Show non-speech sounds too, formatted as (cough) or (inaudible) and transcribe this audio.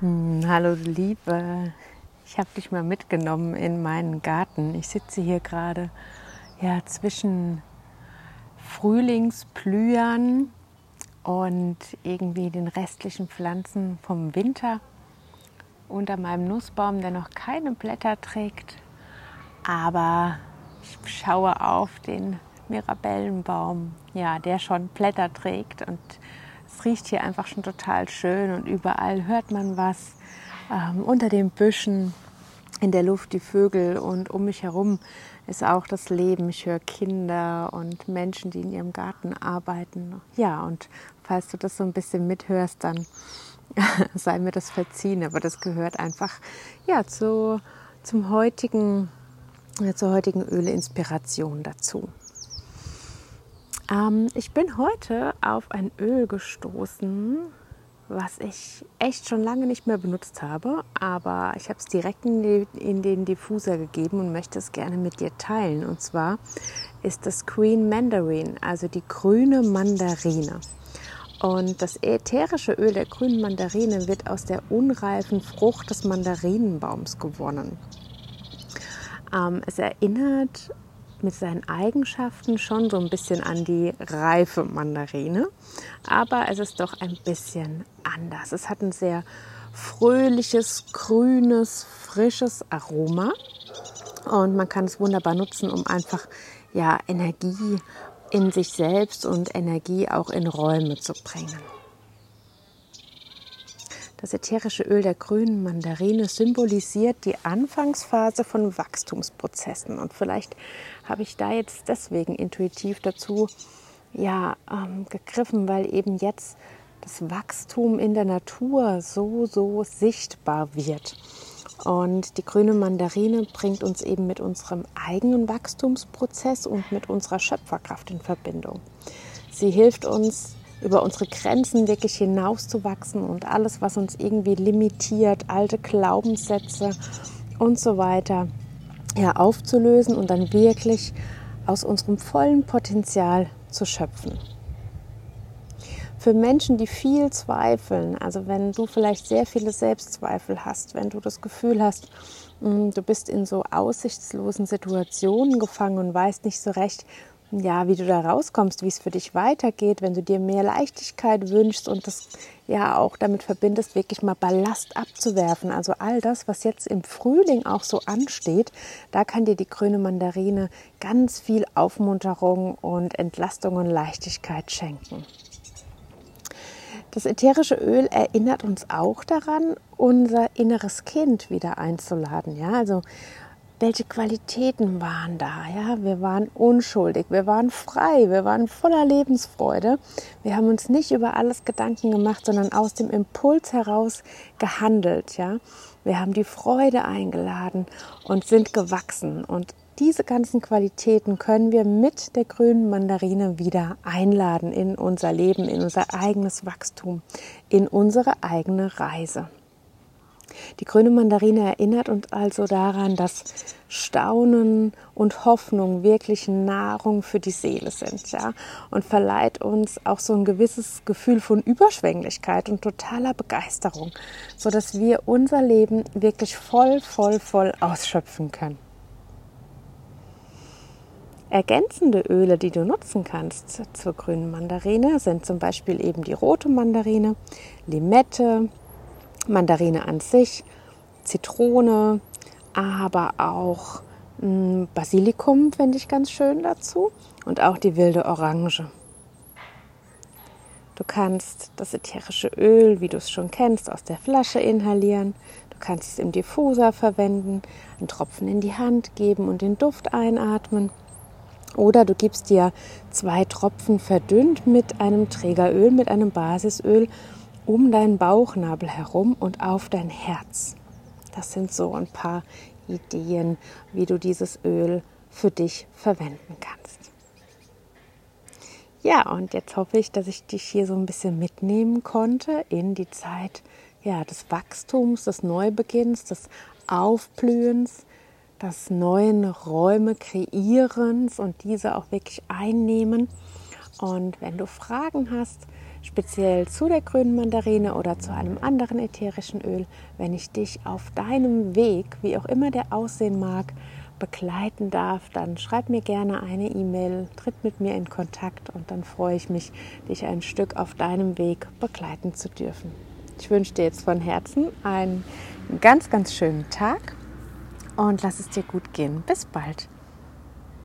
Hm, hallo Liebe, ich habe dich mal mitgenommen in meinen Garten. Ich sitze hier gerade ja, zwischen Frühlingsblühern und irgendwie den restlichen Pflanzen vom Winter unter meinem Nussbaum, der noch keine Blätter trägt. Aber ich schaue auf den Mirabellenbaum, ja, der schon Blätter trägt und es riecht hier einfach schon total schön und überall hört man was. Ähm, unter den Büschen, in der Luft die Vögel und um mich herum ist auch das Leben. Ich höre Kinder und Menschen, die in ihrem Garten arbeiten. Ja, und falls du das so ein bisschen mithörst, dann (laughs) sei mir das verziehen. Aber das gehört einfach ja, zu, zum heutigen, zur heutigen Öle-Inspiration dazu. Ähm, ich bin heute auf ein Öl gestoßen, was ich echt schon lange nicht mehr benutzt habe, aber ich habe es direkt in, die, in, den Diffuser gegeben und möchte es gerne mit dir teilen. Und zwar ist das Green Mandarin, also die grüne Mandarine. Und das ätherische Öl der grünen Mandarine wird aus der unreifen Frucht des Mandarinenbaums gewonnen. Ähm, es erinnert mit seinen Eigenschaften schon so ein bisschen an die reife Mandarine, aber es ist doch ein bisschen anders. Es hat ein sehr fröhliches, grünes, frisches Aroma und man kann es wunderbar nutzen, um einfach ja, Energie in sich selbst und Energie auch in Räume zu bringen. Das ätherische Öl der grünen Mandarine symbolisiert die Anfangsphase von Wachstumsprozessen. Und vielleicht habe ich da jetzt deswegen intuitiv dazu ja, ähm, gegriffen, weil eben jetzt das Wachstum in der Natur so, so sichtbar wird. Und die grüne Mandarine bringt uns eben mit unserem eigenen Wachstumsprozess und mit unserer Schöpferkraft in Verbindung. Sie hilft uns, über unsere Grenzen wirklich hinauszuwachsen und alles, was uns irgendwie limitiert, alte Glaubenssätze und so weiter, ja, aufzulösen und dann wirklich aus unserem vollen Potenzial zu schöpfen. Für Menschen, die viel zweifeln, also wenn du vielleicht sehr viele Selbstzweifel hast, wenn du das Gefühl hast, mm, du bist in so aussichtslosen Situationen gefangen und weißt nicht so recht, ja, wie du da rauskommst, wie es für dich weitergeht, wenn du dir mehr Leichtigkeit wünschst und das ja auch damit verbindest, wirklich mal Ballast abzuwerfen. Also all das, was jetzt im Frühling auch so ansteht, da kann dir die grüne Mandarine ganz viel Aufmunterung und Entlastung und Leichtigkeit schenken. Das ätherische Öl erinnert uns auch daran, unser inneres Kind wieder einzuladen. Ja, also welche Qualitäten waren da? Ja, wir waren unschuldig, wir waren frei, wir waren voller Lebensfreude. Wir haben uns nicht über alles Gedanken gemacht, sondern aus dem Impuls heraus gehandelt. Ja, wir haben die Freude eingeladen und sind gewachsen. Und diese ganzen Qualitäten können wir mit der grünen Mandarine wieder einladen in unser Leben, in unser eigenes Wachstum, in unsere eigene Reise. Die grüne Mandarine erinnert uns also daran, dass Staunen und Hoffnung wirklich Nahrung für die Seele sind, ja, und verleiht uns auch so ein gewisses Gefühl von Überschwänglichkeit und totaler Begeisterung, so dass wir unser Leben wirklich voll, voll, voll ausschöpfen können. Ergänzende Öle, die du nutzen kannst zur grünen Mandarine, sind zum Beispiel eben die rote Mandarine, Limette, Mandarine an sich, Zitrone, aber auch hm, Basilikum finde ich ganz schön dazu und auch die wilde Orange. Du kannst das ätherische Öl, wie du es schon kennst, aus der Flasche inhalieren. Du kannst es im Diffuser verwenden, einen Tropfen in die Hand geben und den Duft einatmen. Oder du gibst dir zwei Tropfen verdünnt mit einem Trägeröl, mit einem Basisöl um deinen Bauchnabel herum und auf dein Herz. Das sind so ein paar Ideen, wie du dieses Öl für dich verwenden kannst. Ja, und jetzt hoffe ich, dass ich dich hier so ein bisschen mitnehmen konnte in die Zeit ja, des Wachstums, des Neubeginns, des Aufblühens, des neuen Räume kreierens und diese auch wirklich einnehmen. Und wenn du Fragen hast, speziell zu der grünen Mandarine oder zu einem anderen ätherischen Öl, wenn ich dich auf deinem Weg, wie auch immer der aussehen mag, begleiten darf, dann schreib mir gerne eine E-Mail, tritt mit mir in Kontakt und dann freue ich mich, dich ein Stück auf deinem Weg begleiten zu dürfen. Ich wünsche dir jetzt von Herzen einen ganz, ganz schönen Tag und lass es dir gut gehen. Bis bald.